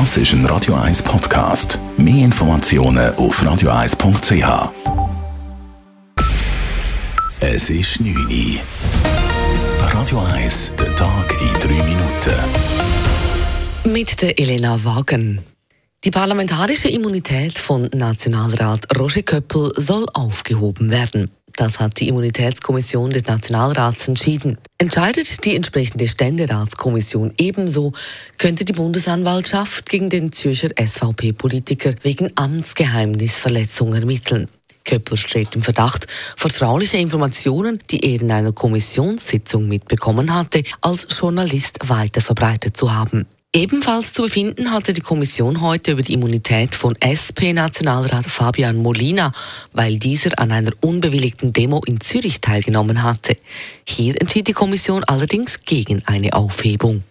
Das ist ein Radio 1 Podcast. Mehr Informationen auf radio1.ch. Es ist 9 Uhr. Radio 1, der Tag in 3 Minuten. Mit der Elena Wagen. Die parlamentarische Immunität von Nationalrat Roger Köppel soll aufgehoben werden. Das hat die Immunitätskommission des Nationalrats entschieden. Entscheidet die entsprechende Ständeratskommission ebenso, könnte die Bundesanwaltschaft gegen den Zürcher SVP-Politiker wegen Amtsgeheimnisverletzung ermitteln. Köppel steht im Verdacht, vertrauliche Informationen, die er in einer Kommissionssitzung mitbekommen hatte, als Journalist weiterverbreitet zu haben. Ebenfalls zu befinden hatte die Kommission heute über die Immunität von SP-Nationalrat Fabian Molina, weil dieser an einer unbewilligten Demo in Zürich teilgenommen hatte. Hier entschied die Kommission allerdings gegen eine Aufhebung.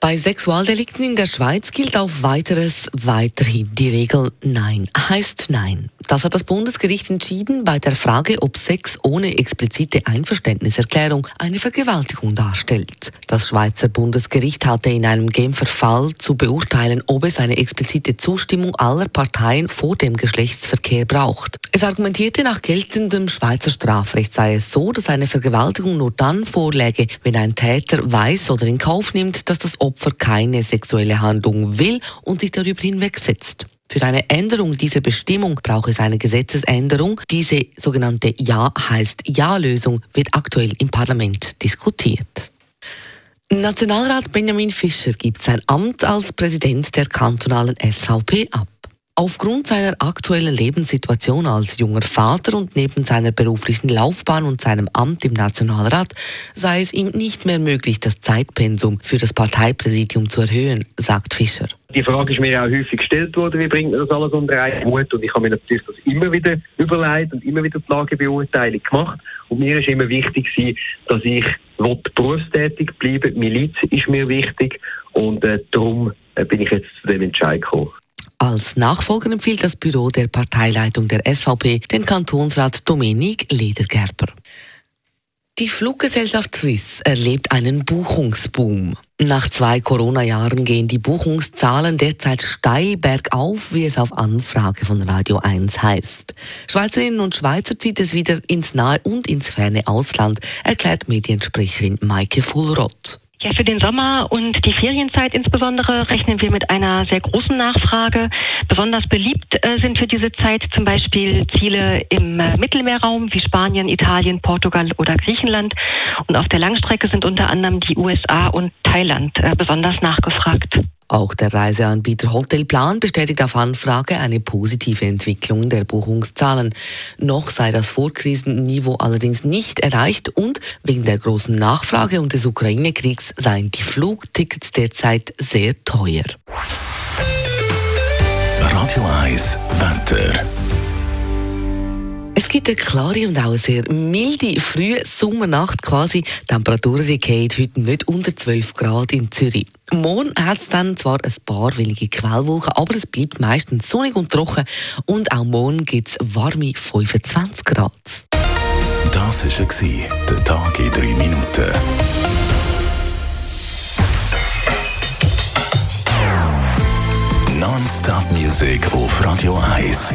Bei Sexualdelikten in der Schweiz gilt auf weiteres weiterhin die Regel Nein heißt Nein. Das hat das Bundesgericht entschieden bei der Frage, ob Sex ohne explizite Einverständniserklärung eine Vergewaltigung darstellt. Das Schweizer Bundesgericht hatte in einem Genfer Fall zu beurteilen, ob es eine explizite Zustimmung aller Parteien vor dem Geschlechtsverkehr braucht. Es argumentierte nach geltendem Schweizer Strafrecht sei es so, dass eine Vergewaltigung nur dann vorläge, wenn ein Täter weiß oder in Kauf nimmt, dass das Opfer keine sexuelle Handlung will und sich darüber hinwegsetzt. Für eine Änderung dieser Bestimmung braucht es eine Gesetzesänderung. Diese sogenannte Ja heißt Ja-Lösung wird aktuell im Parlament diskutiert. Nationalrat Benjamin Fischer gibt sein Amt als Präsident der kantonalen SVP ab. Aufgrund seiner aktuellen Lebenssituation als junger Vater und neben seiner beruflichen Laufbahn und seinem Amt im Nationalrat sei es ihm nicht mehr möglich, das Zeitpensum für das Parteipräsidium zu erhöhen, sagt Fischer. Die Frage ist mir auch häufig gestellt worden, wie bringt man das alles unter einen Hut? Und ich habe mir natürlich das immer wieder überlegt und immer wieder die Lagebeurteilung gemacht. Und mir ist immer wichtig dass ich berufstätig bleiben Miliz ist mir wichtig und äh, darum äh, bin ich jetzt zu dem Entscheid gekommen. Als Nachfolger empfiehlt das Büro der Parteileitung der SVP den Kantonsrat Dominik Ledergerber. Die Fluggesellschaft Swiss erlebt einen Buchungsboom. Nach zwei Corona-Jahren gehen die Buchungszahlen derzeit steil bergauf, wie es auf Anfrage von Radio 1 heißt. Schweizerinnen und Schweizer zieht es wieder ins nahe und ins ferne Ausland, erklärt Mediensprecherin Maike Fullrott. Ja, für den Sommer und die Ferienzeit insbesondere rechnen wir mit einer sehr großen Nachfrage. Besonders beliebt äh, sind für diese Zeit zum Beispiel Ziele im äh, Mittelmeerraum wie Spanien, Italien, Portugal oder Griechenland. Und auf der Langstrecke sind unter anderem die USA und Thailand äh, besonders nachgefragt. Auch der Reiseanbieter Hotelplan bestätigt auf Anfrage eine positive Entwicklung der Buchungszahlen. Noch sei das Vorkrisenniveau allerdings nicht erreicht und wegen der großen Nachfrage und des Ukraine-Kriegs seien die Flugtickets derzeit sehr teuer. Radio 1 Wetter. Gibt eine klare und auch eine sehr milde frühe Sommernacht quasi. Die Temperatur geht heute nicht unter 12 Grad in Zürich. Morgen hat es dann zwar ein paar wenige Quellwolken, aber es bleibt meistens sonnig und trocken. Und auch morgen gibt es warme 25 Grad. Das war der Tag in drei Minuten. Non-Stop-Musik auf Radio 1.